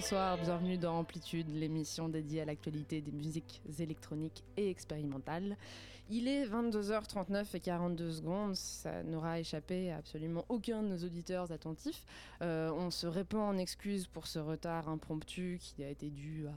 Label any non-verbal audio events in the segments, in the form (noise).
Bonsoir, bienvenue dans Amplitude, l'émission dédiée à l'actualité des musiques électroniques et expérimentales. Il est 22h39 et 42 secondes, ça n'aura échappé à absolument aucun de nos auditeurs attentifs. Euh, on se répand en excuses pour ce retard impromptu qui a été dû à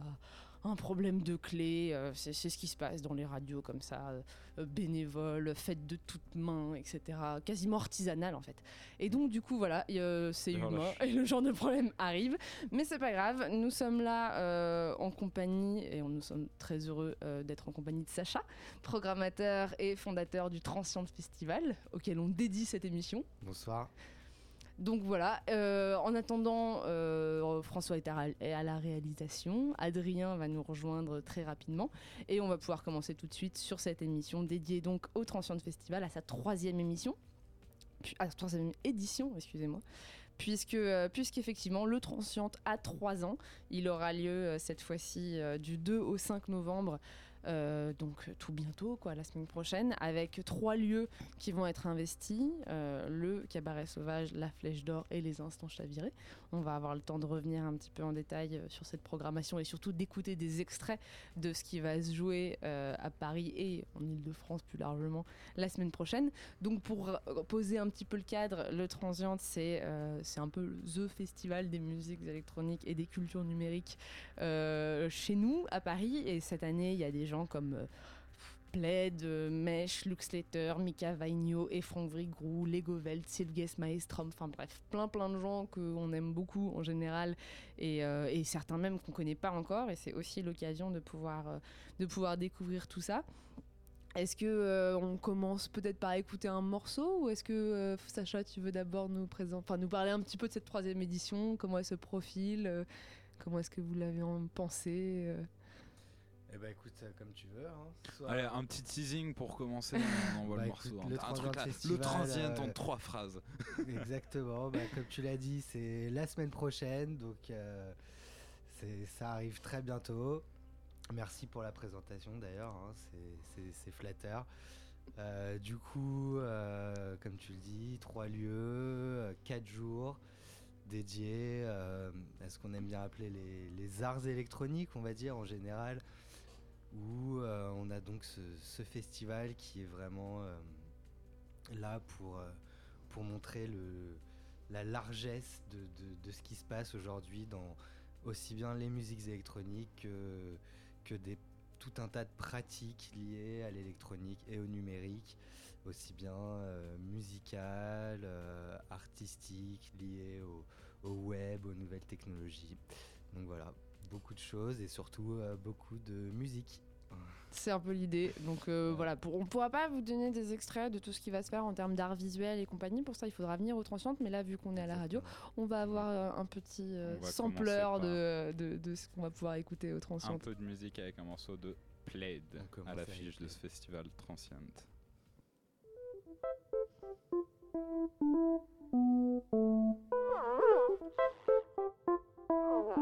un problème de clé. euh, c'est ce qui se passe dans les radios comme ça, euh, bénévoles, faites de toutes mains, etc. Quasiment artisanal en fait. Et donc du coup voilà, euh, c'est Oh humain et le genre de problème arrive. Mais c'est pas grave, nous sommes là euh, en compagnie et on, nous sommes très heureux euh, d'être en compagnie de Sacha, programmateur et fondateur du Transient Festival, auquel on dédie cette émission. Bonsoir. Donc voilà, euh, en attendant, euh, François est à, la réalisation, Adrien va nous rejoindre très rapidement et on va pouvoir commencer tout de suite sur cette émission dédiée donc au Transient Festival, à sa troisième émission, édition, excusez-moi. Puisque, euh, puisqu'effectivement, le Transient a trois ans. Il aura lieu euh, cette fois-ci du 2 au 5 novembre, euh, donc tout bientôt, quoi, la semaine prochaine, avec trois lieux qui vont être investis euh, le cabaret sauvage, la flèche d'or et les instants chavirés. On va avoir le temps de revenir un petit peu en détail euh, sur cette programmation et surtout d'écouter des extraits de ce qui va se jouer à Paris et en Ile-de-France plus largement la semaine prochaine. Donc pour poser un petit peu le cadre, le Transient c'est c'est un peu the festival des musiques électroniques et des cultures numériques chez nous à Paris et cette année il y a des comme euh, Plaid, euh, Mesh, Lux Slater, Mika Vainio Franck Vrigrou, Lego Welt, Sylges Maestrom, enfin bref, plein plein de gens qu'on aime beaucoup en général et, euh, et certains même qu'on connaît pas encore et c'est aussi l'occasion de pouvoir, euh, de pouvoir découvrir tout ça. Est-ce que euh, on commence peut-être par écouter un morceau ou est-ce que euh, Sacha tu veux d'abord nous présenter, enfin nous parler un petit peu de cette troisième édition, comment elle se profile, euh, comment est-ce que vous l'avez en pensé euh? Eh ben écoute, euh, comme tu veux. Hein. Soit- Allez, un petit teasing pour commencer, on envoie (laughs) Bah, le écoute, morceau. le un Transient truc là, le transient en euh, trois phrases. (laughs) Exactement. bah, comme tu l'as dit, c'est la semaine prochaine, donc euh, c'est ça arrive très bientôt. Merci pour la présentation d'ailleurs, hein, c'est- flatteur. Euh, du coup, euh, comme tu le dis, trois lieux, quatre jours dédiés euh, à ce qu'on aime bien appeler les, les arts électroniques, on va dire en général, où euh, on a donc ce, festival qui est vraiment euh, là pour, euh, montrer la largesse de, ce qui se passe aujourd'hui dans aussi bien les musiques électroniques que, tout un tas de pratiques liées à l'électronique et au numérique, aussi bien musicales, artistiques, liées au, au web, aux nouvelles technologies. Donc voilà, beaucoup de choses et surtout euh, beaucoup de musique. C'est un peu l'idée. Donc euh, voilà, on ne pourra pas vous donner des extraits de tout ce qui va se faire en termes d'art visuel et compagnie. Pour ça, il faudra venir au Transciente. Mais là, vu qu'on est à la radio, on va avoir euh, un petit euh, sampleur de, de, ce qu'on va pouvoir écouter au Transciente. Un peu de musique avec un morceau de Plaid à l'affiche de ce festival Transciente. Yeah.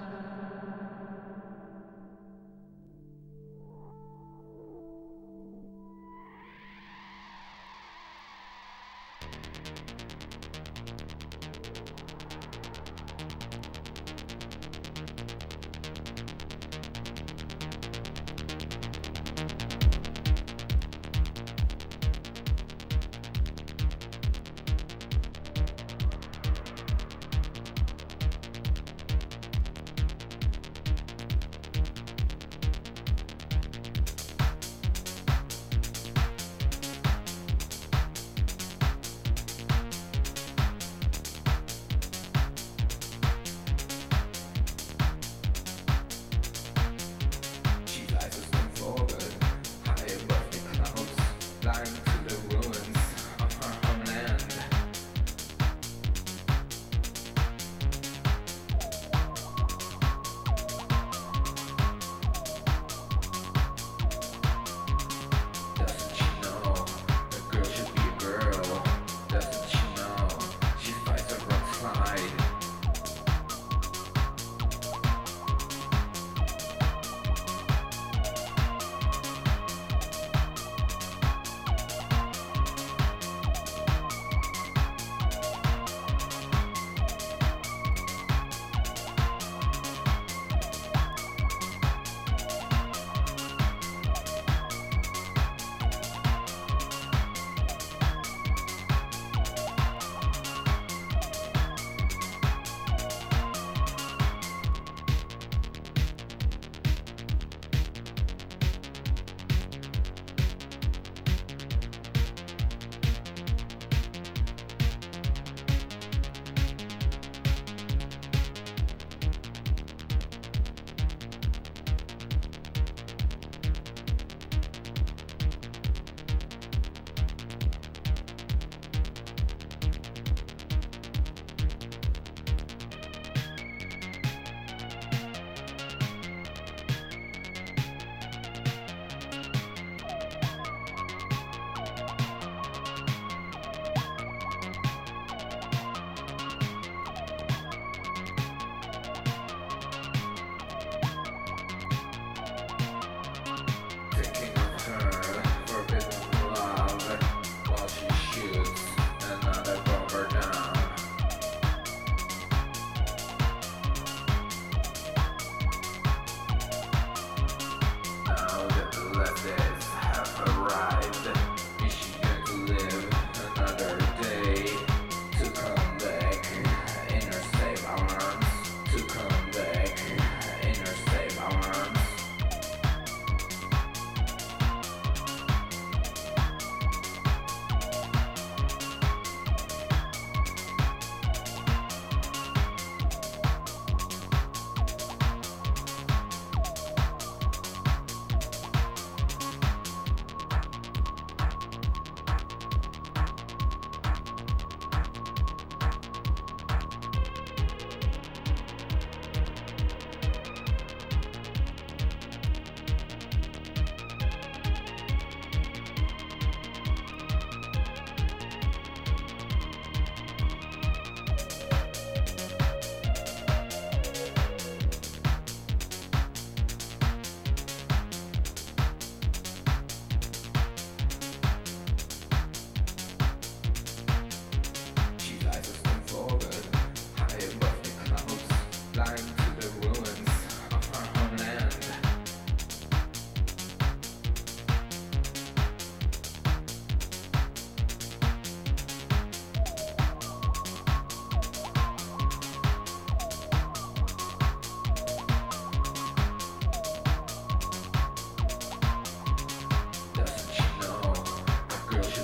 Real shit.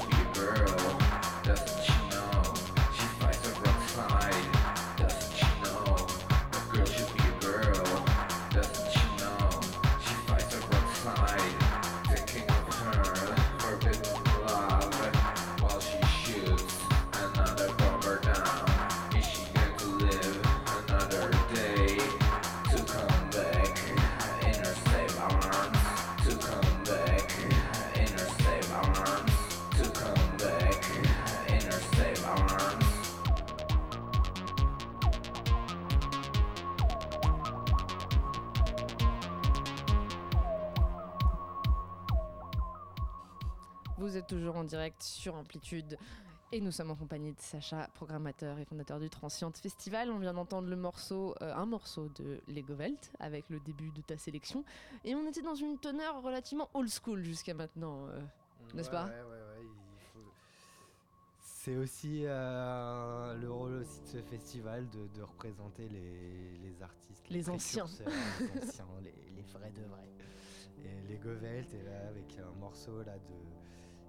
Vous êtes toujours en direct sur Amplitude. Et nous sommes en compagnie de Sacha, programmateur et fondateur du Transient Festival. On vient d'entendre le morceau, euh, un morceau de Lego Welt avec le début de ta sélection. Et on était dans une teneur relativement old school jusqu'à maintenant. euh. N'est-ce Ouais, pas Ouais, ouais, faut- C'est aussi euh, le rôle aussi de ce festival de, de représenter les, les artistes, Les anciens. les anciens, les, vrais de vrais. Et Lego Welt est là avec un morceau là de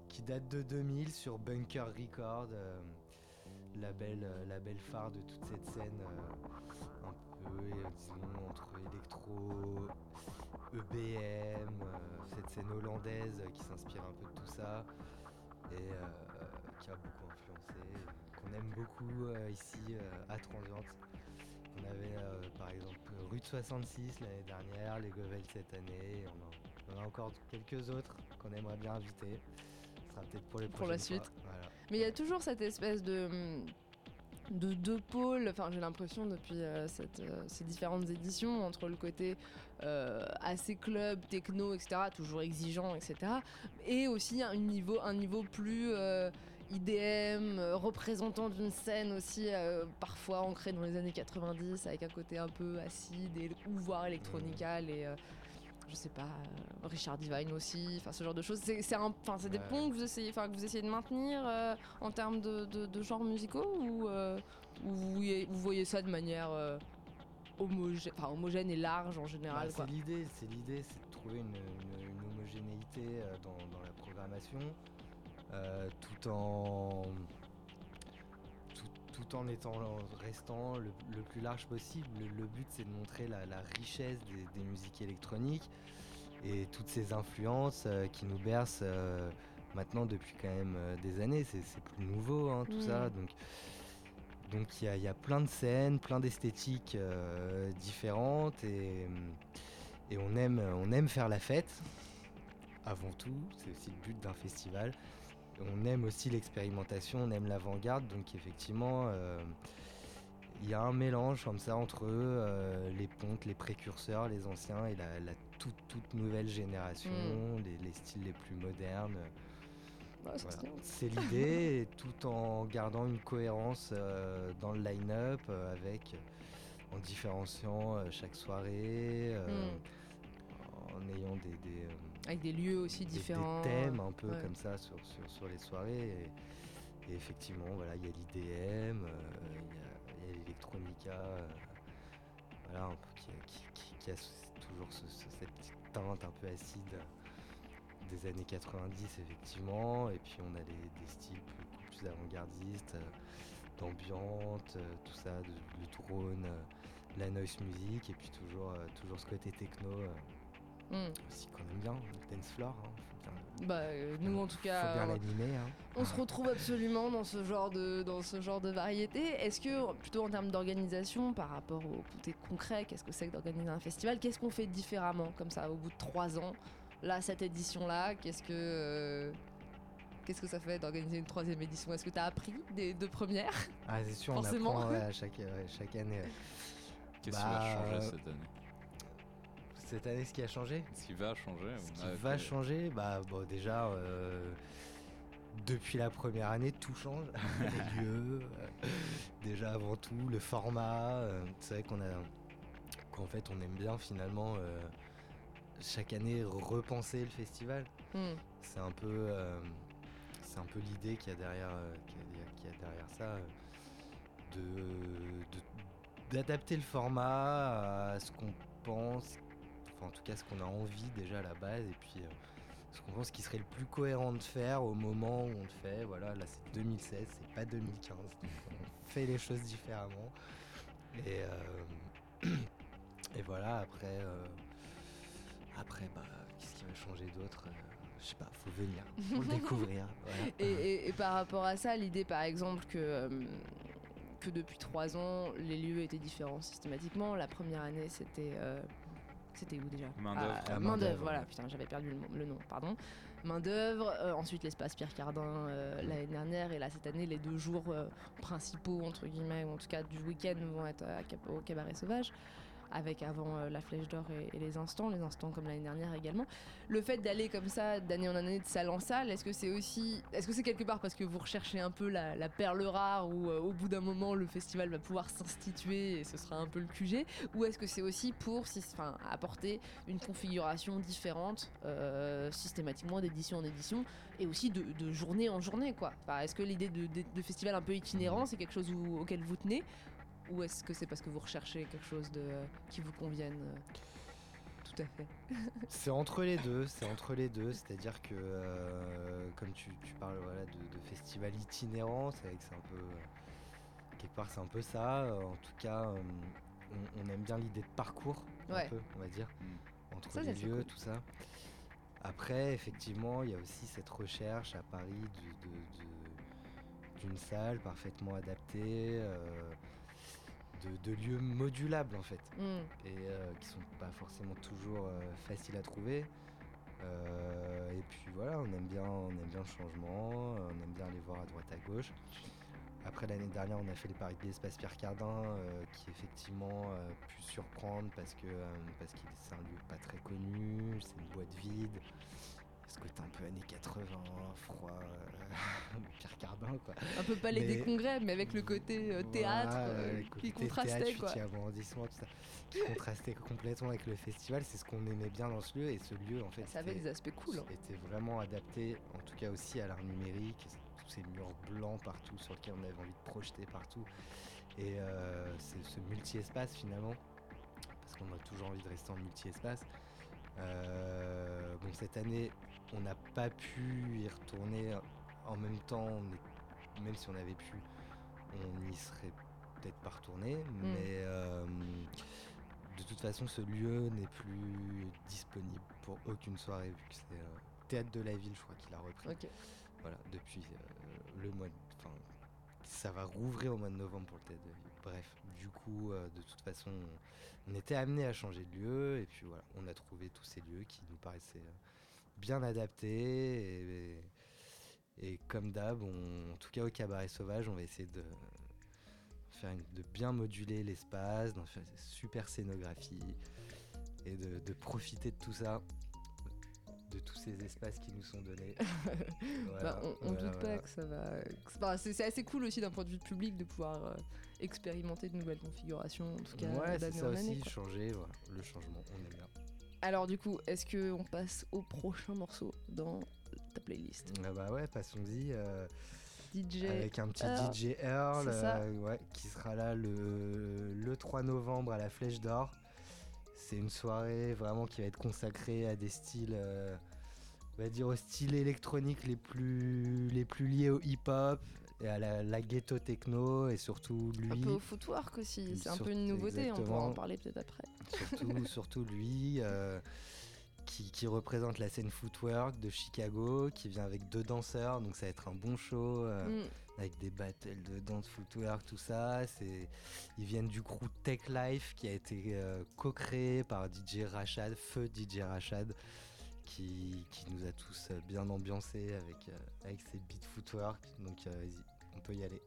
qui date de 2000 sur Bunker Record, euh, label, euh, label phare de toute cette scène euh, un peu, euh, entre électro, EBM, euh, cette scène hollandaise qui s'inspire un peu de tout ça et qui a beaucoup influencé, qu'on aime beaucoup ici à Transient. On avait par exemple Rue de 66 l'année dernière, les Govel cette année, et on, en, on en a encore quelques autres qu'on aimerait bien inviter. Ce sera peut-être pour les Pour la suite. Voilà. Mais il y a toujours cette espèce de de deux pôles, enfin j'ai l'impression depuis euh, cette, euh, ces différentes éditions, entre le côté euh, assez club, techno, etc., toujours exigeant, etc., et aussi un niveau, un niveau plus IDM, représentant d'une scène aussi parfois ancrée dans les années 90, avec un côté un peu acide, et, ou voire électronical, et je sais pas, euh, Richard Divine aussi, enfin ce genre de choses. C'est c'est un- enfin, c'est des ponts que vous essayez, que vous essayez de maintenir euh, en termes de, de- de genres musicaux ou, euh, ou vous, voyez, vous voyez ça de manière euh, homogène, et large en général Bah, c'est l'idée, c'est l'idée, c'est de trouver une, une- une homogénéité dans, dans la programmation, tout en tout, en étant restant le, le plus large possible. Le, le but c'est de montrer la, la richesse des, des musiques électroniques et toutes ces influences euh, qui nous bercent euh, maintenant depuis quand même euh, des années. C'est plus nouveau hein, tout ça, donc. Donc il y, a- y a plein de scènes, plein d'esthétiques différentes et, et on, aime, on aime faire la fête avant tout, c'est aussi le but d'un festival. On aime aussi l'expérimentation, on aime l'avant-garde, donc effectivement euh, il y a un mélange comme ça entre euh, les pontes, les précurseurs, les anciens et la, la toute, toute nouvelle génération, les, les styles les plus modernes. Ouais, ça, Voilà. c'est l'idée, tout en gardant une cohérence euh, dans le line-up, euh, avec en différenciant euh, chaque soirée, Hmm. en ayant des, des, Avec des lieux aussi des- des différents. thèmes un peu ouais. comme ça sur, sur, sur les soirées. Et, et effectivement, voilà, il y a l'IDM, euh, il y a- l'électronica, euh, voilà, un peu qui, qui- qui- qui a toujours ce- ce- cette petite teinte un peu acide des années 90 effectivement et puis on a les- des styles plus, plus avant-gardistes euh, d'ambiante euh, tout ça de- le drone euh, la noise music et puis toujours toujours ce côté techno euh, aussi qu'on aime bien le dance floor hein, faut bien, Bah, euh, nous en tout faut cas, bien euh, l'animer hein. on se retrouve absolument dans ce genre de, dans ce genre de variété. Est-ce que, plutôt en termes d'organisation, par rapport au côté concret, qu'est-ce que c'est que d'organiser un festival? Qu'est-ce qu'on fait différemment, comme ça, au bout de trois ans Là, cette édition-là, qu'est-ce que. euh, Qu'est-ce que ça fait d'organiser une troisième édition? Est-ce que tu as appris des deux premières? Ah c'est sûr Forcément. on apprend ouais, (laughs) à chaque, ouais, chaque année. Qu'est-ce qui Bah, va changer euh, cette année? Cette année ce qui a changé Ce qui va changer Ce qui va fait- changer, bah bon déjà euh, depuis la première année tout change, (laughs) les lieux, euh, déjà avant tout le format. euh, c'est vrai qu'on a qu'en fait on aime bien finalement euh, chaque année repenser le festival. Hmm. C'est un peu euh, c'est un peu l'idée qu'il y a derrière euh, qu'il y a- qu'il y a derrière ça euh, de de- d'adapter le format à ce qu'on pense enfin en tout cas ce qu'on a envie déjà à la base et puis euh, ce qu'on pense qui serait le plus cohérent de faire au moment où on le fait voilà là c'est 2016 c'est pas 2015 donc on fait les choses différemment et euh, (clears throat) et voilà après euh, après bah qu'est-ce qui va changer d'autre je sais pas faut venir faut le (laughs) découvrir voilà. Et, et- et par rapport à ça, l'idée par exemple que, euh, que depuis trois ans, les lieux étaient différents systématiquement. La première année, c'était. C'était où déjà Main d'œuvre. Ah, Ah, Main Main d'œuvre, d'œuvre, voilà, putain, j'avais perdu le, nom- le nom, pardon. Main d'œuvre, euh, ensuite l'espace Pierre Cardin euh, l'année dernière, et là cette année, les deux jours euh, principaux, entre guillemets, ou en tout cas du week-end, vont être à au Cabaret Sauvage. Avec avant euh, la Flèche d'Or et, et les instants, les instants comme l'année dernière également. Le fait d'aller comme ça d'année en année, de salle en salle, est-ce que c'est aussi, est-ce que c'est quelque part parce que vous recherchez un peu la, la perle rare où euh, au bout d'un moment le festival va pouvoir s'instituer et ce sera un peu le QG, ou est-ce que c'est aussi pour si- enfin, apporter une configuration différente euh, systématiquement d'édition en édition et aussi de, de journée en journée quoi? Enfin, est-ce que l'idée de, de- de festival un peu itinérant c'est quelque chose où- auquel vous tenez ou est-ce que c'est parce que vous recherchez quelque chose de, qui vous convienne euh, Tout à fait. (laughs) C'est entre les deux, c'est entre les deux, c'est-à-dire que euh, comme tu, tu parles voilà, de, de festival itinérant, c'est vrai que c'est un peu euh, quelque part c'est un peu ça. euh, en tout cas, euh, on, on aime bien l'idée de parcours, Ouais. un peu, on va dire, entre Ça, les lieux, cool. tout ça. Après, effectivement, il y a aussi cette recherche à Paris du- de- de- d'une salle parfaitement adaptée, euh, de, de lieux modulables en fait Hmm. et euh, qui sont pas forcément toujours euh, faciles à trouver. Euh, et puis voilà, on aime bien, on aime bien le changement, euh, on aime bien aller voir à droite à gauche. Après l'année dernière, on a fait les paris de l'espace Pierre Cardin, qui effectivement euh, pu surprendre parce que parce que c'est un lieu pas très connu, c'est une boîte vide. Ce côté un peu années 80, froid, euh, (laughs) Pierre Cardin quoi. Un peu palais des Mais- congrès, mais avec le côté euh, théâtre Voilà, euh, qui côté contrastait théâtre, quoi. tout ça, qui contrastait complètement avec le festival. C'est ce qu'on aimait bien dans ce lieu et ce lieu en fait. Ça avait des aspects cool. hein. était vraiment adapté, en tout cas aussi à l'art numérique, tous ces murs blancs partout sur lesquels on avait envie de projeter partout. Et euh, c'est ce multi-espace finalement, parce qu'on a toujours envie de rester en multi-espace. Euh, bon, cette année, on n'a pas pu y retourner en même temps, on est- même si on avait pu, on n'y serait peut-être pas retourné, mais euh, de toute façon, ce lieu n'est plus disponible pour aucune soirée, vu que c'est euh, Théâtre de la Ville, je crois qu'il a repris. Voilà, depuis euh, le mois. de- Enfin, ça va rouvrir au mois de novembre pour le Théâtre de la Ville. Bref, du coup, de toute façon, on était amené à changer de lieu, et puis voilà, on a trouvé tous ces lieux qui nous paraissaient bien adaptés. Et, et comme d'hab, en tout cas au Cabaret Sauvage, on va essayer de faire une- de bien moduler l'espace, d'en faire une super scénographie et de, de profiter de tout ça, de tous ces espaces qui nous sont donnés. (laughs) Voilà, Bah, on, on voilà, doute voilà. pas que ça va. bah, c'est assez cool aussi d'un point de vue public de pouvoir euh, expérimenter de nouvelles configurations, en tout cas Ouais, c'est ça année. aussi, changer, le changement, on aime bien. Alors du coup, est-ce que on passe au prochain morceau dans ta playlist Ah bah ouais, passons-y. euh, DJ. avec un petit Earl, DJ Earl euh, ouais, qui sera là le, le 3 novembre à la Flèche d'Or. C'est une soirée vraiment qui va être consacrée à des styles, euh, on va dire aux styles électroniques les plus, les plus liés au hip-hop et à la, la ghetto techno et surtout lui. Un peu au footwork aussi, c'est un peu une nouveauté, on pourra en parler peut-être après. Surtout, (laughs) surtout lui, euh, qui, qui représente la scène footwork de Chicago, qui vient avec deux danseurs, donc ça va être un bon show, euh, Mm. avec des battles de danse footwork, tout ça. C'est, ils viennent du crew Tech Life, qui a été euh, co-créé par DJ Rachad, feu DJ Rachad, qui, qui nous a tous euh, bien ambiancés avec, avec ses beats footwork. Donc vas-y, on peut y aller.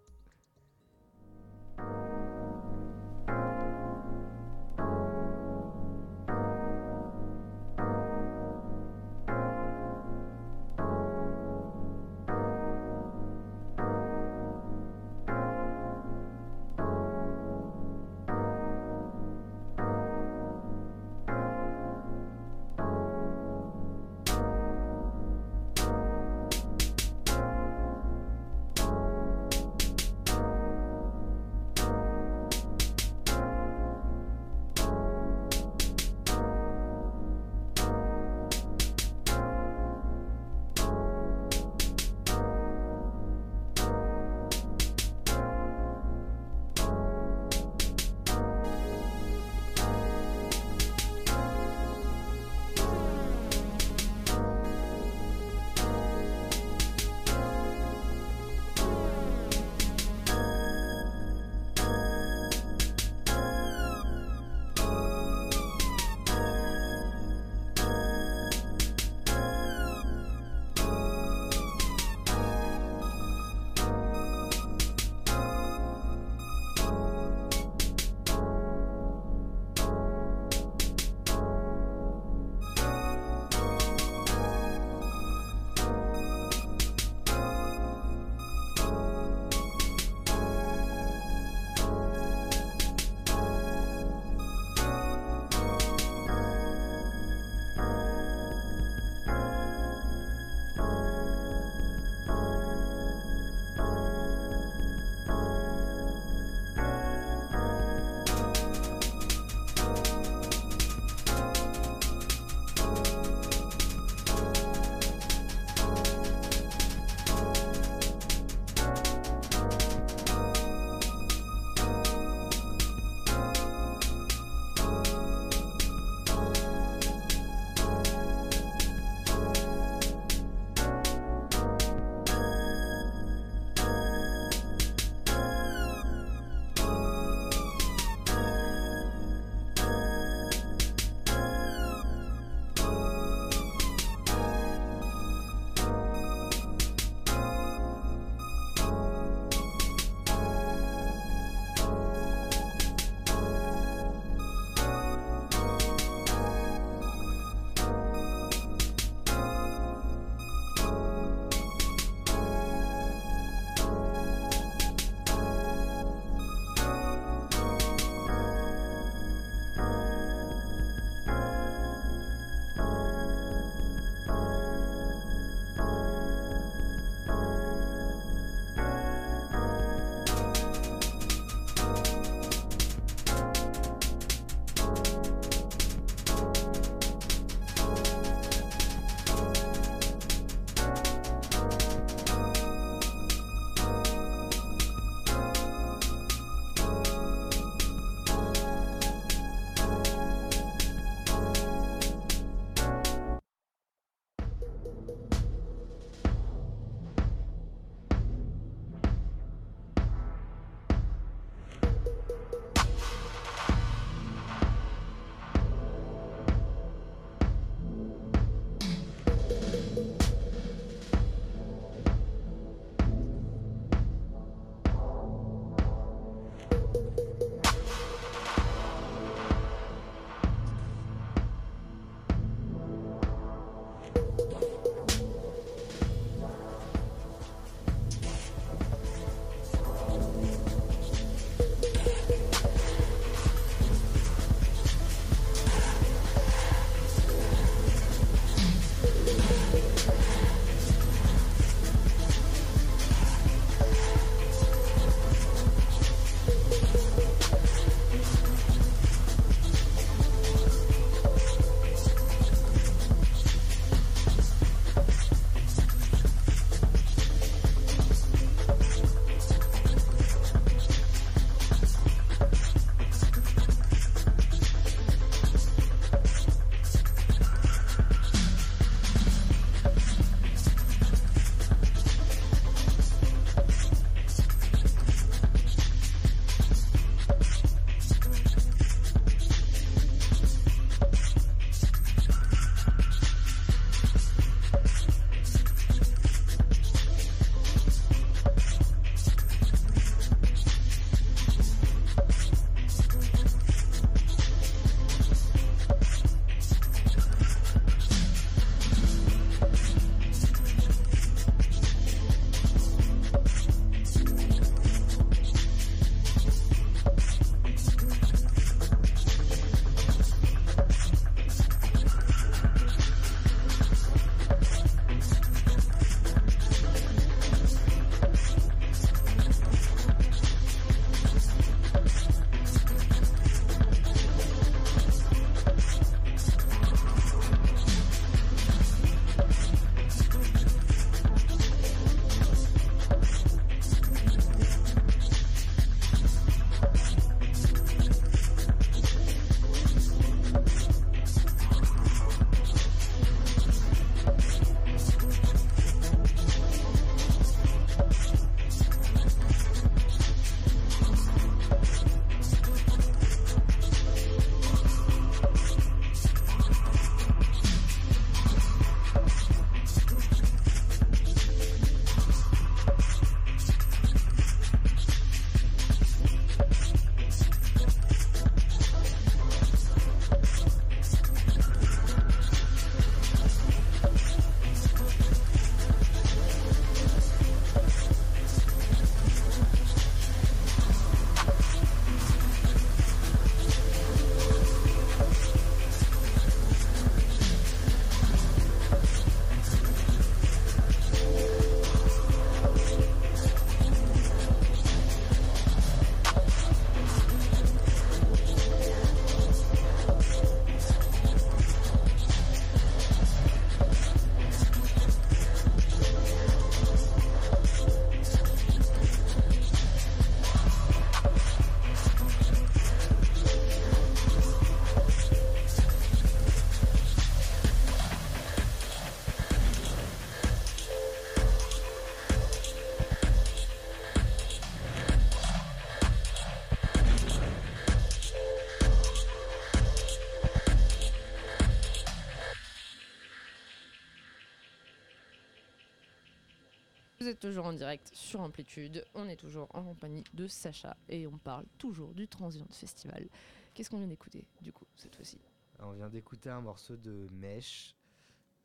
Vous êtes toujours en direct sur Amplitude. On est toujours en compagnie de Sacha et on parle toujours du Transient Festival. Qu'est-ce qu'on vient d'écouter du coup cette fois-ci? On vient d'écouter un morceau de Mesh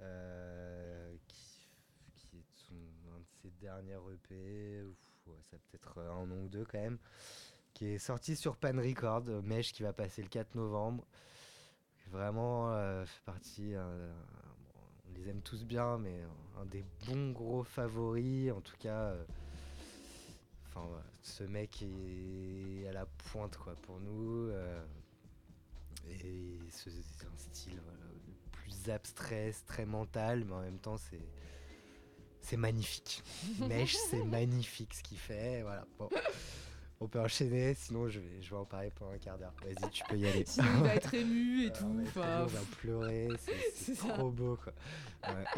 euh, qui, est un de ses derniers EP, ça peut-être un an ou deux quand même, qui est sorti sur Pan Record, Mesh qui va passer le 4 novembre. Vraiment euh, fait partie, euh, les aime tous bien, mais un des bons gros favoris, en tout cas. euh, Enfin, voilà, ce mec est à la pointe quoi pour nous. euh, et ce- c'est un style voilà, plus abstrait, très mental, mais en même temps c'est c'est magnifique. (laughs) Mesh, c'est magnifique ce qu'il fait. Voilà. Bon. On peut enchaîner, sinon je vais, je vais en parler pendant un quart d'heure. Vas-y, tu peux y aller. Sinon, il va être ému et (laughs) Ah, tout. on va ému, on va pleurer, (laughs) c'est- ça. trop beau quoi. Ouais. (laughs)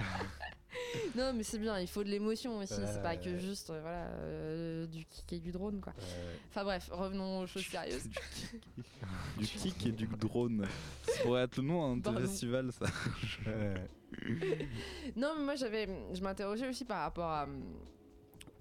Non, mais c'est bien, il faut de l'émotion aussi. c'est pas que juste euh, voilà, euh, du kick et du drone, quoi. Euh, Enfin bref, revenons aux choses sérieuses. Du kick et du drone. Ça pourrait être le nom hein, de Pardon. festival, ça. Non, mais moi j'avais, je m'interrogeais aussi par rapport à,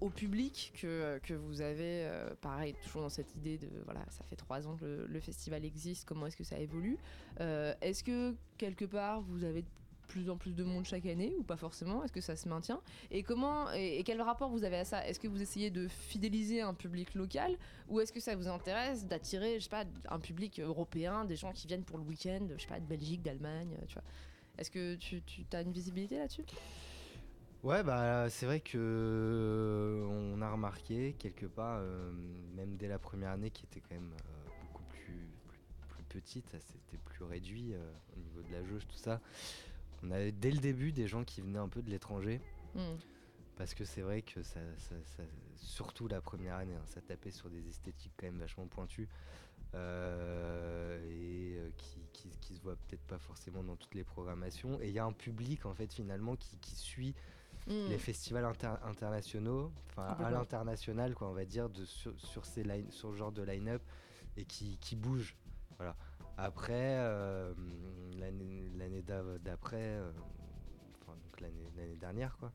au public que, que vous avez, euh, pareil, toujours dans cette idée de, voilà, ça fait trois ans que le, festival existe, comment est-ce que ça évolue Euh, Est-ce que quelque part vous avez de plus en plus de monde chaque année ou pas forcément? Est-ce que ça se maintient? Et comment et quel rapport vous avez à ça? Est-ce que vous essayez de fidéliser un public local ou est-ce que ça vous intéresse d'attirer, je sais pas, un public européen, des gens qui viennent pour le week-end, je sais pas, de Belgique, d'Allemagne, tu vois? Est-ce que tu, tu as une visibilité là-dessus? Ouais, bah c'est vrai que euh, on a remarqué quelque part, euh, même dès la première année qui était quand même euh, beaucoup plus, plus, plus petite, ça c'était plus réduit au niveau de la jauge, tout ça. On avait dès le début des gens qui venaient un peu de l'étranger, Hmm. parce que c'est vrai que ça, ça- ça- surtout la première année, hein, ça tapait sur des esthétiques quand même vachement pointues et qui, qui, qui se voient peut-être pas forcément dans toutes les programmations. Et il y a un public en fait finalement qui, qui suit Hmm. les festivals inter- internationaux, enfin à l'international quoi, on va dire, de, sur, sur, ces line, sur ce genre de line-up et qui, qui bouge. Voilà. Après, euh, l'année d'après, euh, enfin l'année dernière quoi,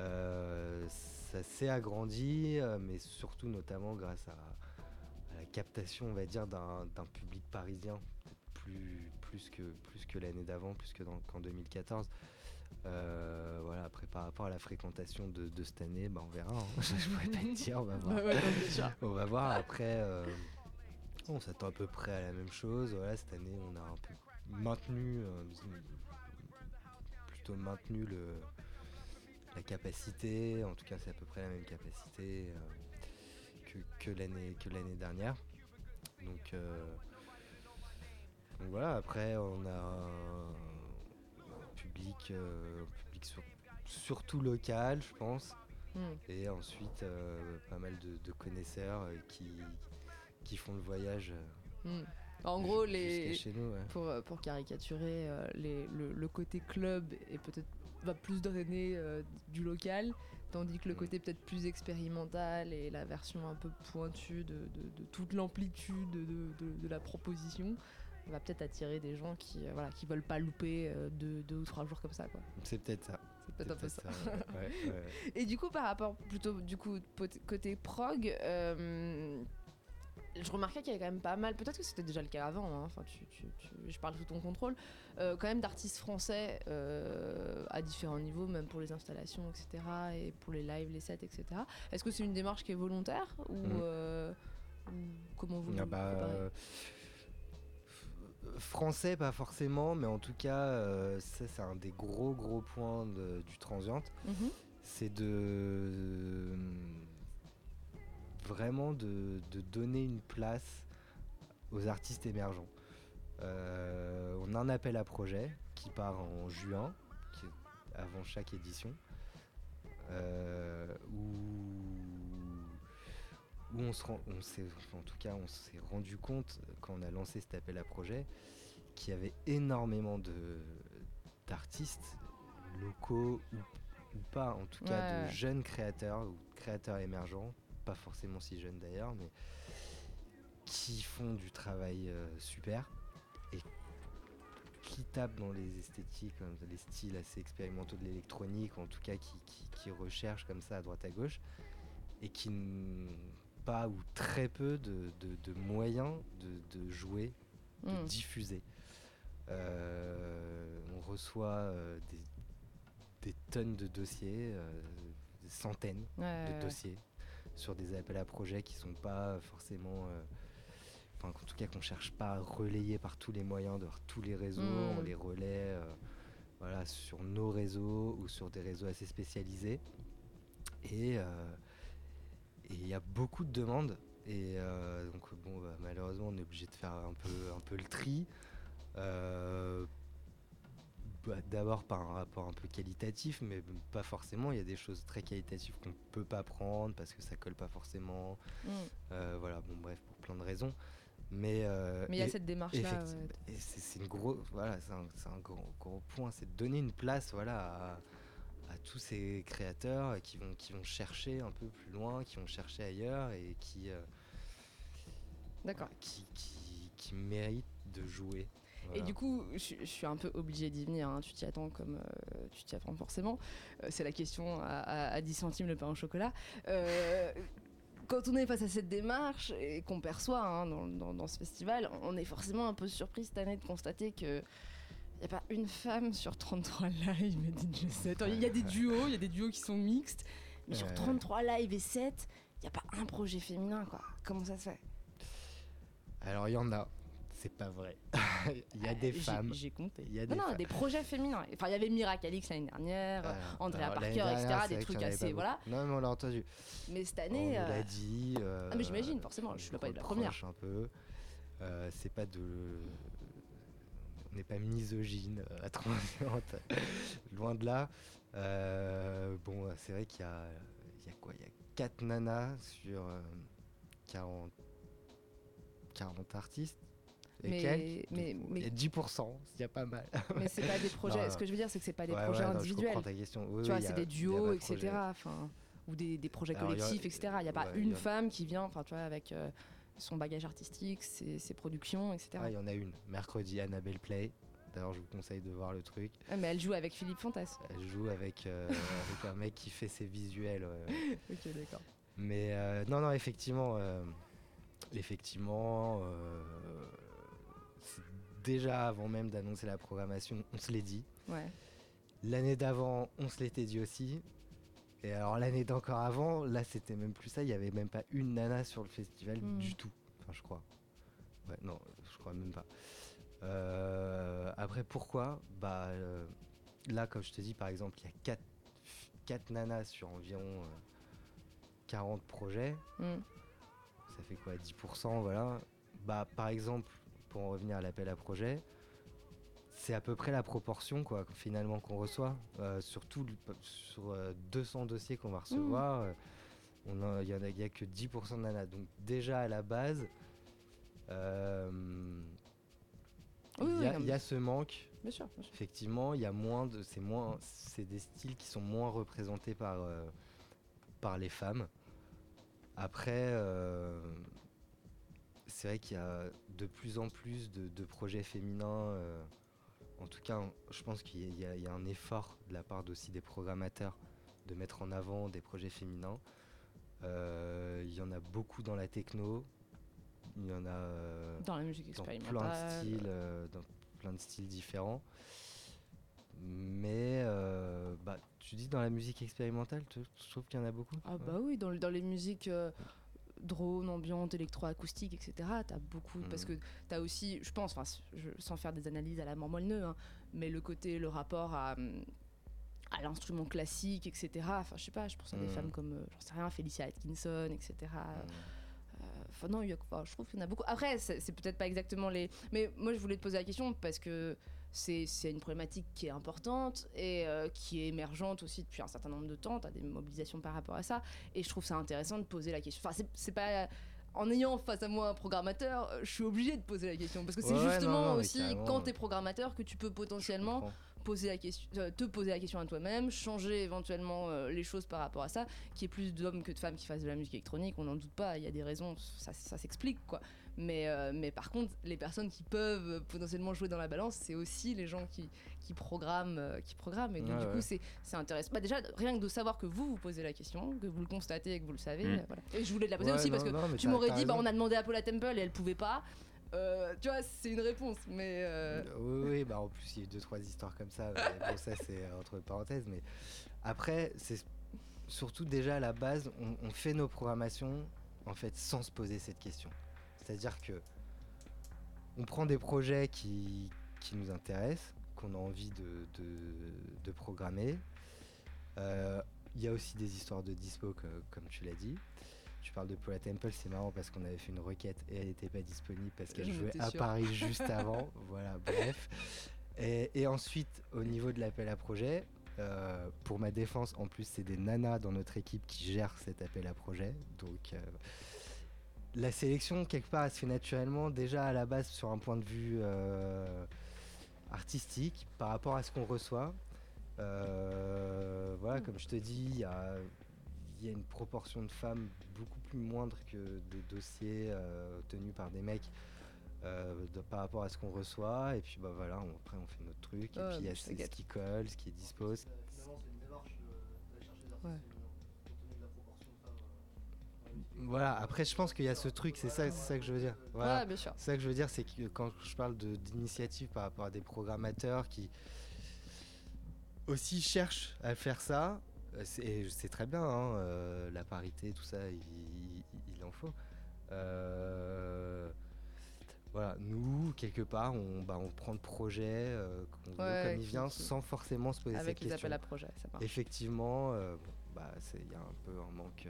euh, ça s'est agrandi, mais surtout notamment grâce à, à la captation, on va dire, d'un public parisien, plus, plus que, plus que l'année d'avant, plus que qu'en 2014. Euh, voilà, après par rapport à la fréquentation de, de cette année, bah, on verra. hein. (laughs) Je (laughs) pourrais pas te dire, on va voir. On va voir après. euh, on s'attend à peu près à la même chose. Voilà, cette année, on a un peu maintenu, euh, plutôt maintenu le, la capacité. En tout cas, c'est à peu près la même capacité que, que l'année que l'année dernière. Donc, donc voilà. Après, on a public, euh, public sur- surtout local, je pense. Hmm. Et ensuite, euh, pas mal de, de connaisseurs euh, qui, qui font le voyage Hmm. En gros, les, jusqu'à chez nous. ouais. pour, pour caricaturer, euh, les, le, le côté club est peut-être va plus drainer euh, du local, tandis que le Mm. côté peut-être plus expérimental et la version un peu pointue de, de- de toute l'amplitude de, de- de la proposition va peut-être attirer des gens qui euh, voilà qui veulent pas louper euh, deux, deux ou trois jours comme ça quoi. C'est peut-être ça. C'est peut-être un peu C'est ça. peut-être ouais, ouais, ouais. Et du coup, par rapport plutôt du coup côté prog, euh, je remarquais qu'il y avait quand même pas mal. Peut-être que c'était déjà le cas avant. hein, Enfin, tu, tu- tu- je parle sous ton contrôle. euh, quand même d'artistes français euh, à différents niveaux, même pour les installations, etc. Et pour les lives, les sets, etc. Est-ce que c'est une démarche qui est volontaire ou, euh, ou comment vous Ah bah, Français, pas forcément, mais en tout cas, euh, ça, c'est un des gros, gros points de- du transient. Mhm. c'est de vraiment de, de donner une place aux artistes émergents. Euh, on a un appel à projet qui part en juin, qui est avant chaque édition, euh, où, où on se rend, on s'est, enfin, en tout cas, on s'est rendu compte quand on a lancé cet appel à projet qu'il y avait énormément de d'artistes locaux ou, ou pas, en tout cas Ouais, de jeunes créateurs ou créateurs émergents, pas forcément si jeunes d'ailleurs, mais qui font du travail euh, super et qui tape dans les esthétiques, les styles assez expérimentaux de l'électronique, en tout cas qui, qui, qui recherchent comme ça à droite à gauche, et qui pas ou très peu de, de- de moyens de, de jouer, de Mm. diffuser. Euh, on reçoit euh, des, des tonnes de dossiers, euh, des centaines Ouais, de dossiers sur des appels à projets qui sont pas forcément enfin en tout cas qu'on cherche pas à relayer par tous les moyens de tous les réseaux Mm. on les relaie euh, voilà sur nos réseaux ou sur des réseaux assez spécialisés et euh, et il y a beaucoup de demandes et euh, donc bon bah, malheureusement on est obligé de faire un peu un peu le tri Euh, bah, d'abord par un rapport un peu qualitatif, mais pas forcément. Il y a des choses très qualitatives qu'on peut pas prendre parce que ça colle pas forcément. Mm. Euh, voilà, bon bref, pour plein de raisons. Mais euh, il y a et- cette démarche-là. ouais. c'est une gros, voilà, c'est un, un gros, gros point, c'est de donner une place, voilà, tous ces créateurs qui vont, qui vont chercher un peu plus loin, qui vont chercher ailleurs et qui, euh, D'accord. qui, qui, qui méritent de jouer. Et du coup, je, je suis un peu obligée d'y venir. hein. Tu t'y attends comme euh, tu t'y attends forcément. Euh, c'est la question à, à- à 10 centimes le pain au chocolat. Quand on est face à cette démarche et qu'on perçoit hein, dans, dans- dans ce festival, on est forcément un peu surpris cette année de constater que. Il n'y a pas une femme sur 33 lives et DJ 7. Il y a des duos, il y a des duos qui sont mixtes, mais sur Ouais. 33 lives et 7, il n'y a pas un projet féminin, quoi. Comment ça se fait? Alors il y en a, c'est pas vrai. (laughs) Il y a des femmes. J'ai compté. Il y a non, des non, femmes. des projets féminins. Enfin, il y avait Miracalix l'année dernière, Voilà. Andrea Alors, Parker, dernière, etc., des trucs assez- voilà. Non, mais on l'a entendu. mais cette On année. nous euh, l'a dit. euh, Ah, mais j'imagine, forcément, je on dois pas la première. un peu. Euh, c'est pas de. N'est pas misogyne euh, à 30 (laughs) Loin de là. Euh, bon, c'est vrai qu'il y a, il y a quoi? Il y a 4 nanas sur euh, 40, 40 artistes. Et Mais- quelques. mais- Donc, mais- Il y a 10%, il y a pas mal. mais c'est pas des (laughs) projets. Non, Ce que je veux dire, c'est que c'est pas des Ouais, projets ouais, non, individuels. ta question. Oui, tu vois, c'est des duos, etc. Enfin, ou des, des projets Alors, y a- collectifs, etc. Il n'y a pas ouais, une a- femme qui vient, enfin, tu vois, avec euh, son bagage artistique, ses, ses productions, etc. Ah, il y en a une. Mercredi, Annabelle Play. D'ailleurs, je vous conseille de voir le truc. Ah, mais elle joue avec Philippe Fantas. Elle joue avec, euh, (laughs) avec un mec qui fait ses visuels. ouais. (laughs) ok, d'accord. Mais euh, non, non, effectivement, euh, effectivement, euh, déjà avant même d'annoncer la programmation, on se l'est dit. Ouais. L'année d'avant, on se l'était dit aussi. Et alors l'année d'encore avant, là, c'était même plus ça. Il y avait même pas une nana sur le festival Hmm. du tout. Enfin, je crois. Ouais, non, je crois même pas. Euh, après, pourquoi? Bah euh, là, comme je te dis, par exemple, il y a 4 quatre nanas sur environ euh, 40 projets. Mm. Ça fait quoi? 10% voilà. Bah par exemple, pour en revenir à l'appel à projet, c'est à peu près la proportion quoi finalement qu'on reçoit. Euh, sur tout le- sur euh, 200 dossiers qu'on va recevoir, euh, on a- il y en a, il y a que 10% de nanas. Donc déjà à la base, euh, il oui, y, a- y ce manque Bien sûr, bien sûr. effectivement, il y a moins de, c'est moins, c'est des styles qui sont moins représentés par euh, par les femmes. Après, euh, c'est vrai qu'il y a de plus en plus de, de projets féminins. En tout cas, je pense qu'il y, a- y un effort de la part aussi des programmateurs de mettre en avant des projets féminins. Euh, Il y en a beaucoup dans la techno. Il y en a euh, Dans la musique dans plein de styles, euh, dans plein de styles différents. Mais euh, bah, tu dis dans la musique expérimentale, tu, tu trouves qu'il y en a beaucoup? Ah Ouais. bah oui, dans, le- dans les musiques euh, drone, ambiantes, électroacoustiques, etc. T'as beaucoup parce Mhm. que t'as aussi, je pense, enfin, je- sans faire des analyses à la mort moelle hein, mais le côté, le rapport à, à l'instrument classique, etc. Enfin, je sais pas, je pense à des Mhm. femmes comme, euh, j'en sais rien, Felicia Atkinson, etc. Mm. Euh, Enfin non, il y a- enfin, je trouve qu'il y en a beaucoup. Après, c'est peut-être pas exactement les. Mais moi, je voulais te poser la question parce que c'est une problématique qui est importante et euh, qui est émergente aussi depuis un certain nombre de temps. Tu as des mobilisations par rapport à ça. Et je trouve ça intéressant de poser la question. Enfin, c'est- pas. En ayant face à moi un programmateur, euh, je suis obligée de poser la question. Parce que c'est Ouais, justement non, non, mais aussi quand tu es programmateur que tu peux potentiellement poser la question, euh, te poser la question à toi-même, changer éventuellement euh, les choses par rapport à ça, qu'il y ait plus d'hommes que de femmes qui fassent de la musique électronique, on n'en doute pas, il y a des raisons, ça, ça s'explique quoi. Mais, euh, mais par contre, les personnes qui peuvent potentiellement jouer dans la balance, c'est aussi les gens qui, qui programment, euh, qui programment. Et donc, Ouais, du coup, ouais. c'est c'est intéressant. Bah, déjà, rien que de savoir que vous vous posez la question, que vous le constatez et que vous le savez. Mm. voilà. Et je voulais te la poser Ouais, aussi parce que non, tu m'aurais dit, bah, on a demandé à Paula Temple et elle pouvait pas. Euh, tu vois, c'est une réponse, mais. euh, Oui, oui, bah en plus il y a eu deux trois histoires comme ça. bon, ça c'est entre parenthèses. Mais après, c'est surtout déjà à la base, on, on fait nos programmations en fait sans se poser cette question. C'est-à-dire que on prend des projets qui, qui nous intéressent, qu'on a envie de, de- de programmer. Euh, Il y a aussi des histoires de dispo, que- comme tu l'as dit. Tu parles de Paula Temple, c'est marrant parce qu'on avait fait une requête et elle n'était pas disponible parce qu'elle jouait à. Paris (laughs) juste avant. Voilà, bref. Et, et ensuite, au niveau de l'appel à projet, euh, pour ma défense, en plus, c'est des nanas dans notre équipe qui gèrent cet appel à projet. Donc, euh, la sélection, quelque part, elle se fait naturellement, déjà à la base, sur un point de vue euh, artistique, par rapport à ce qu'on reçoit. Euh, voilà, comme je te dis, il y a, il y a une proportion de femmes beaucoup plus moindre que des dossiers euh, tenus par des mecs. euh, de- par rapport à ce qu'on reçoit. Et puis bah voilà on- après on fait notre truc. Et puis il y a ce, qui colle ce qui est dispo c'est une démarche de- d'aller chercher des Ouais. artistes féminins, compte tenu de la proportion de femmes euh, dans l'équipe. Voilà après je pense qu'il y a ce truc c'est ça c'est ça que je veux dire voilà Ouais, bien sûr. C'est ça que je veux dire, c'est que quand je parle d'initiative par rapport à des programmateurs qui aussi cherchent à faire ça, euh, c'est très bien, hein, euh, la parité, tout ça, il, il- il en faut. Euh, voilà, nous, quelque part, on, bah, on prend le projet euh, veut Ouais, comme il vient qui- sans forcément se poser Avec cette les question. appels à projet, ça marche. Effectivement, bon, bah, il y a un peu un manque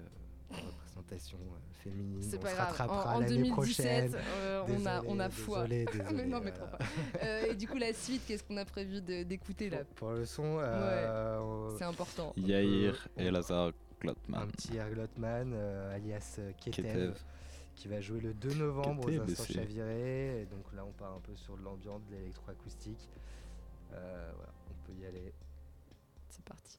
représentation euh, féminine. C'est on pas se grave. rattrapera En, en l'année 2017, prochaine. euh, on, a, on a foi. Désolé, (laughs) mais désolé, non, mais voilà. trop pas. Euh, et du coup, la suite, qu'est-ce qu'on a prévu d'écouter là Pour, pour le son, euh, on- C'est important. Yair on- et Lazare un Glotman. petit Erglotman, euh, alias euh, Ketev, Ketev. qui va jouer le 2 novembre Ketev, aux Instants Chavirés. Et donc là, on part un peu sur de l'ambiance, de l'électroacoustique. Euh, voilà, on peut y aller. C'est parti.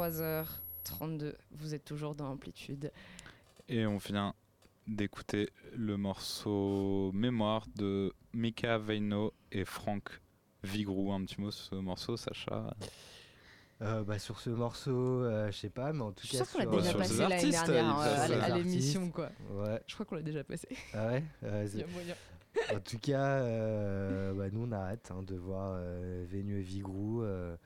23h32. Vous êtes toujours dans Amplitude. Et on vient d'écouter le morceau Mémoire de Mika Veino et Franck Vigrou. Un petit mot sur ce morceau, Sacha? Euh, bah, sur ce morceau, euh, je sais pas, mais en tout Je cas. sûre qu'on l'a sur- déjà sur passé l'année artistes, dernière euh, à, l'émission, quoi. Ouais, Je crois qu'on l'a déjà passé. ah ouais euh, Il y a moyen. En tout cas, euh, bah, nous on a hâte hein, de voir euh, Venu et Vigrou euh,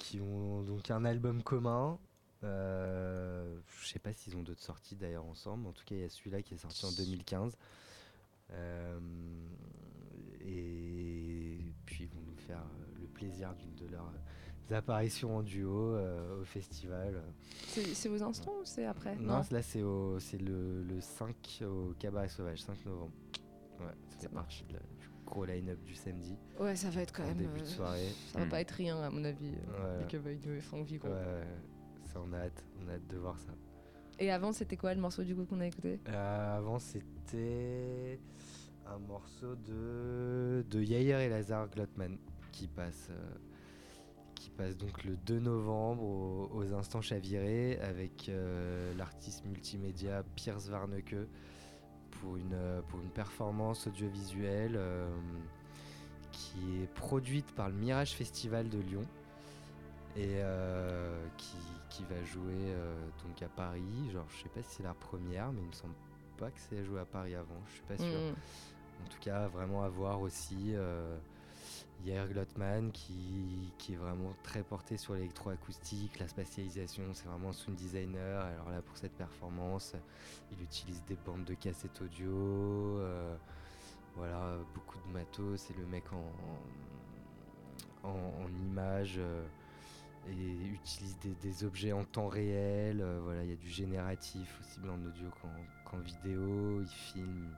qui ont donc un album commun. Euh, je sais pas s'ils ont d'autres sorties d'ailleurs ensemble. En tout cas, il y a celui-là qui est sorti en 2015. Euh, et puis ils vont nous faire euh, le plaisir d'une de leurs apparitions en duo euh, au festival. C'est aux instants ou c'est après? Non, là c'est au- c'est le, le 5 au Cabaret Sauvage, 5 novembre. Ouais, ça fait partie de la- gros line-up du samedi. Ouais, ça va être quand en même. début de euh, soirée. Ça va Hmm. pas être rien, à mon avis. Vigon. Ouais, ouais, ça on a hâte, on a hâte de voir ça. Et avant, c'était quoi le morceau du coup qu'on a écouté? Euh, avant c'était un morceau de, de Yair et Lazare Glotman qui passe, euh, qui passe donc le 2 novembre au- aux Instants Chavirés avec euh, l'artiste multimédia Piers Varneke pour une, euh, pour une performance audiovisuelle euh, qui est produite par le Mirage Festival de Lyon et euh, qui, qui va jouer donc à Paris. Genre, je sais pas si c'est la première, mais il me semble pas que c'est joué à Paris avant. Je suis pas sûr. Hmm. En tout cas, vraiment à voir aussi. Yair Glotman qui, qui est vraiment très porté sur l'électroacoustique, la spatialisation, c'est vraiment un sound designer. Alors là, pour cette performance, il utilise des bandes de cassette audio, euh, voilà, beaucoup de matos. C'est le mec en, en, en euh, et utilise des, des objets en temps réel. euh, voilà, il y a du génératif aussi bien en audio qu'en vidéo. Il filme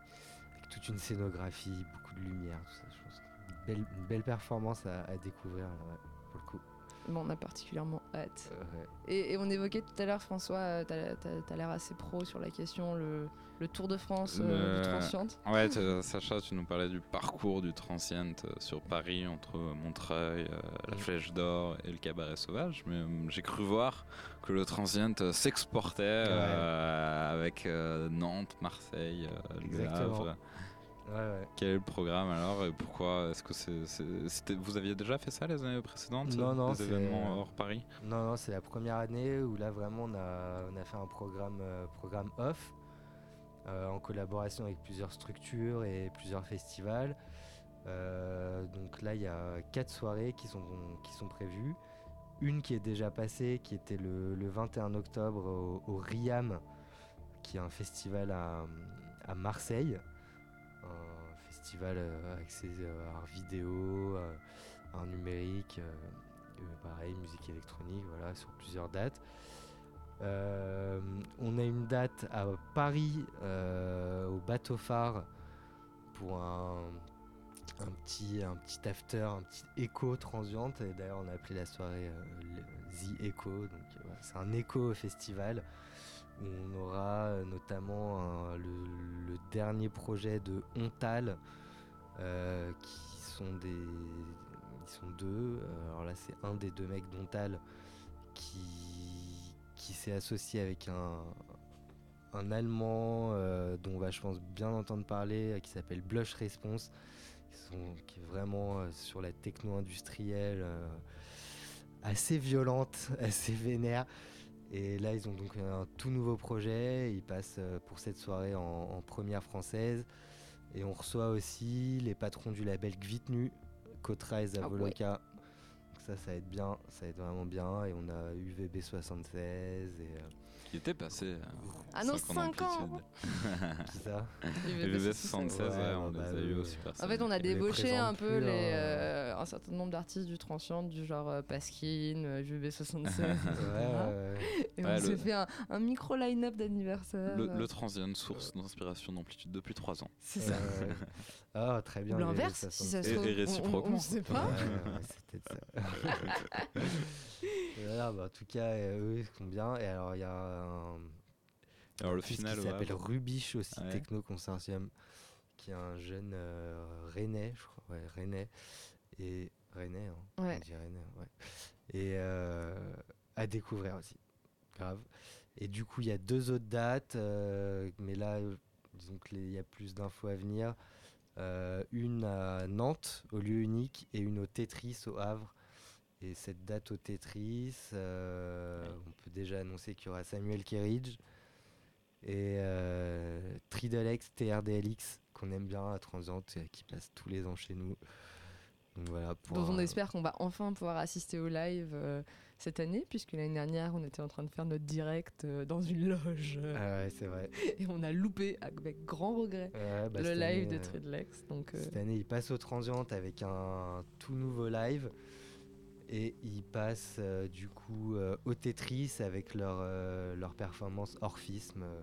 avec toute une scénographie, beaucoup de lumière, tout ça. Je pense belle, une belle performance à, à découvrir là, ouais, pour le coup. Bon, on a particulièrement hâte. Euh, ouais. Et, et on évoquait tout à l'heure, François, euh, t'as t'as- t'as l'air assez pro sur la question, le, le Tour de France euh, Le- du Transient. Ouais, tu- Sacha, tu nous parlais du parcours du Transient euh, sur Paris entre Montreuil, euh, la Flèche d'Or et le Cabaret Sauvage. Mais euh, j'ai cru voir que le Transient euh, s'exportait euh, avec euh, Nantes, Marseille, euh, Le Exactement. Havre. Ouais, ouais. Quel est le programme alors et pourquoi Est-ce que c'est, vous aviez déjà fait ça les années précédentes Non, non, Des c'est- événements hors Paris? Non, non, c'est la première année où là vraiment on a, on a fait un programme, euh, programme off euh, en collaboration avec plusieurs structures et plusieurs festivals. Euh, donc là il y a quatre soirées qui sont, qui sont prévues. Une qui est déjà passée, qui était le, le 21 octobre au, au RIAM, qui est un festival à, à Marseille. Festival euh, axé euh, art vidéo, euh, art numérique. euh, euh, pareil, musique électronique, voilà, sur plusieurs dates. On a une date à Paris, au bateau phare, pour un, petit, un petit after, un petit écho transiente. D'ailleurs, on a appelé la soirée The Echo. Donc, c'est un écho festival on aura euh, notamment le, dernier projet de Ontal, euh, qui sont des. Ils sont deux. Alors là, c'est un des deux mecs d'Ontal qui, qui s'est associé avec un, un Allemand euh, dont on va, je pense, bien entendre parler, euh, qui s'appelle Blush Response, qui, sont, est vraiment sur la techno-industrielle assez violente, (laughs) assez vénère. Et là, ils ont donc un tout nouveau projet. Ils passent euh, pour cette soirée en, en première française. Et on reçoit aussi les patrons du label Gvitnu, Kotra et Zavoloka. Donc ça, ça va être bien, ça va être vraiment bien. Et on a UVB76 et... Qui était passé. euh, Ah non, cinq 5 ans qui (laughs) ça Et le V76, Ouais, ouais, on bah, les a eu au Super En fait, on a débauché un peu plus, les, hein. euh, un certain nombre d'artistes du Transient, du genre euh, Paskin, euh, JB76, (laughs) etc. Ouais, ouais, ouais. Et Ouais, on s'est le- fait un, un micro line-up d'anniversaire. Le, le Transient, source d'inspiration d'amplitude depuis 3 ans. C'est ça. (laughs) Ah, très bien. L'inverse, V76. si ça se trouve. et on- réciproquement. On, sait Ouais, pas. c'est ça. Voilà, bah, en tout cas, eux, ils sont bien. Et alors, il y a un. Alors, le final, qui s'appelle. Rubiche aussi, Ouais. Techno Consortium, qui est un jeune euh, Rennais, je crois. Ouais, Rennais. Et. Rennais, hein. Ouais. On dit Rennais, ouais. Et. euh, à découvrir aussi. Grave. Et du coup, il y a deux autres dates, euh, mais là, euh, disons qu'il y a plus d'infos à venir. Euh, une à Nantes, au lieu unique, et une au Tetris, au Havre. Et cette date au Tetris, euh, on peut déjà annoncer qu'il y aura Samuel Kerridge et euh, Tridalex, TRDLX, qu'on aime bien à Transant, et qui passe tous les ans chez nous. Donc voilà, pour dont on espère qu'on va enfin pouvoir assister au live euh, cette année, puisque l'année dernière, on était en train de faire notre direct euh, dans une loge Ah ouais, c'est vrai. (laughs) et on a loupé avec grand regret Ouais, bah, le live année, de Tridlex. Donc, euh, Cette année, il passe au Transient avec un tout nouveau live. Et il passe euh, du coup euh, au Tetris avec leur, euh, leur performance Orphisme euh,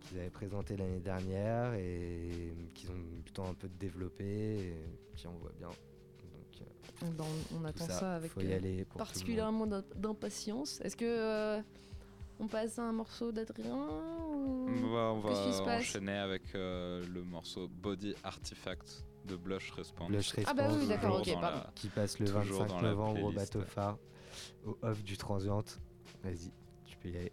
qu'ils avaient présenté l'année dernière et qu'ils ont eu le temps un peu de développer et qui envoie bien. Donc, euh, on, on attend ça, ça, avec faut y euh, aller pour tout le monde. particulièrement d'im- d'impatience. Est-ce que euh, on passe à un morceau d'Adrien ou- On va, on enchaîner avec euh, le morceau Body Artifact de Blush Response. Blush Ah bah oui, Response, d'accord, ok, dans pardon. la- qui passe le toujours 25 dans la novembre au bateau phare, au off du Transient. Vas-y, tu peux y aller.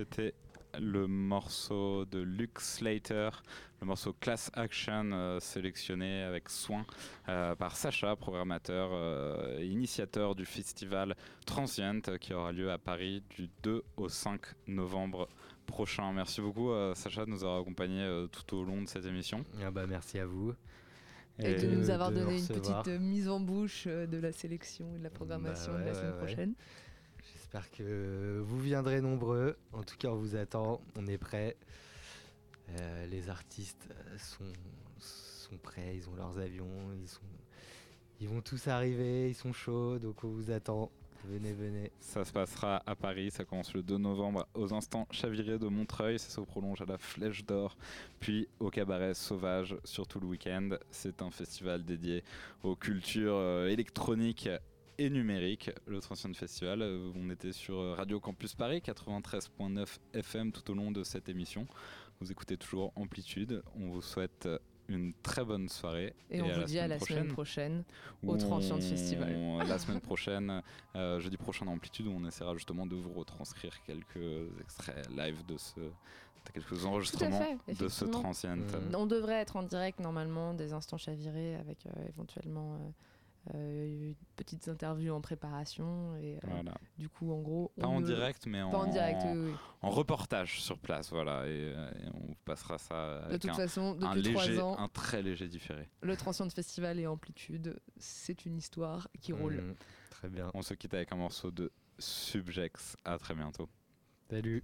C'était le morceau de Luke Slater, le morceau Class Action euh, sélectionné avec soin euh, par Sacha, programmateur euh, et initiateur du festival Transient euh, qui aura lieu à Paris du 2 au 5 novembre prochain. Merci beaucoup euh, Sacha de nous avoir accompagnés euh, tout au long de cette émission. Ah bah merci à vous. Et, de nous avoir de donné une petite euh, mise en bouche euh, de la sélection et de la programmation Bah de la semaine ouais, ouais. J'espère que vous viendrez nombreux. En tout cas, on vous attend. On est prêts. Euh, les artistes sont, prêts. Ils ont leurs avions. Ils, vont tous arriver. Ils sont chauds. Donc, on vous attend. Venez, venez. Ça se passera à Paris, ça commence le 2 novembre aux instants chavirés de Montreuil, ça se prolonge à la Flèche d'Or, puis au Cabaret Sauvage sur tout le week-end. C'est un festival dédié aux cultures euh, électroniques et numériques, le Transient Festival. Euh, On était sur euh, Radio Campus Paris 93.9 FM tout au long de cette émission. Vous écoutez toujours Amplitude. On vous souhaite euh, une très bonne soirée. Et, on vous dit à la semaine prochaine. au Transient Festival. (laughs) La semaine (laughs) prochaine, euh, jeudi prochain dans Amplitude, où on essaiera justement de vous retranscrire quelques extraits live de ce. quelques enregistrements fait, de ce transient. On devrait être en direct normalement des instants chavirés avec euh, éventuellement euh, euh, petites interviews en préparation. Et euh, Voilà. du coup, en gros. Pas en direct, mais en, Pas en direct, oui, oui. en reportage sur place. Voilà. Et, euh, et on vous passera ça De toute un, façon, un depuis léger, ans, un très léger différé. le Transient Festival et Amplitude, c'est une histoire qui roule. Mm, très bien. On se quitte avec un morceau de Subjex. À très bientôt. Salut.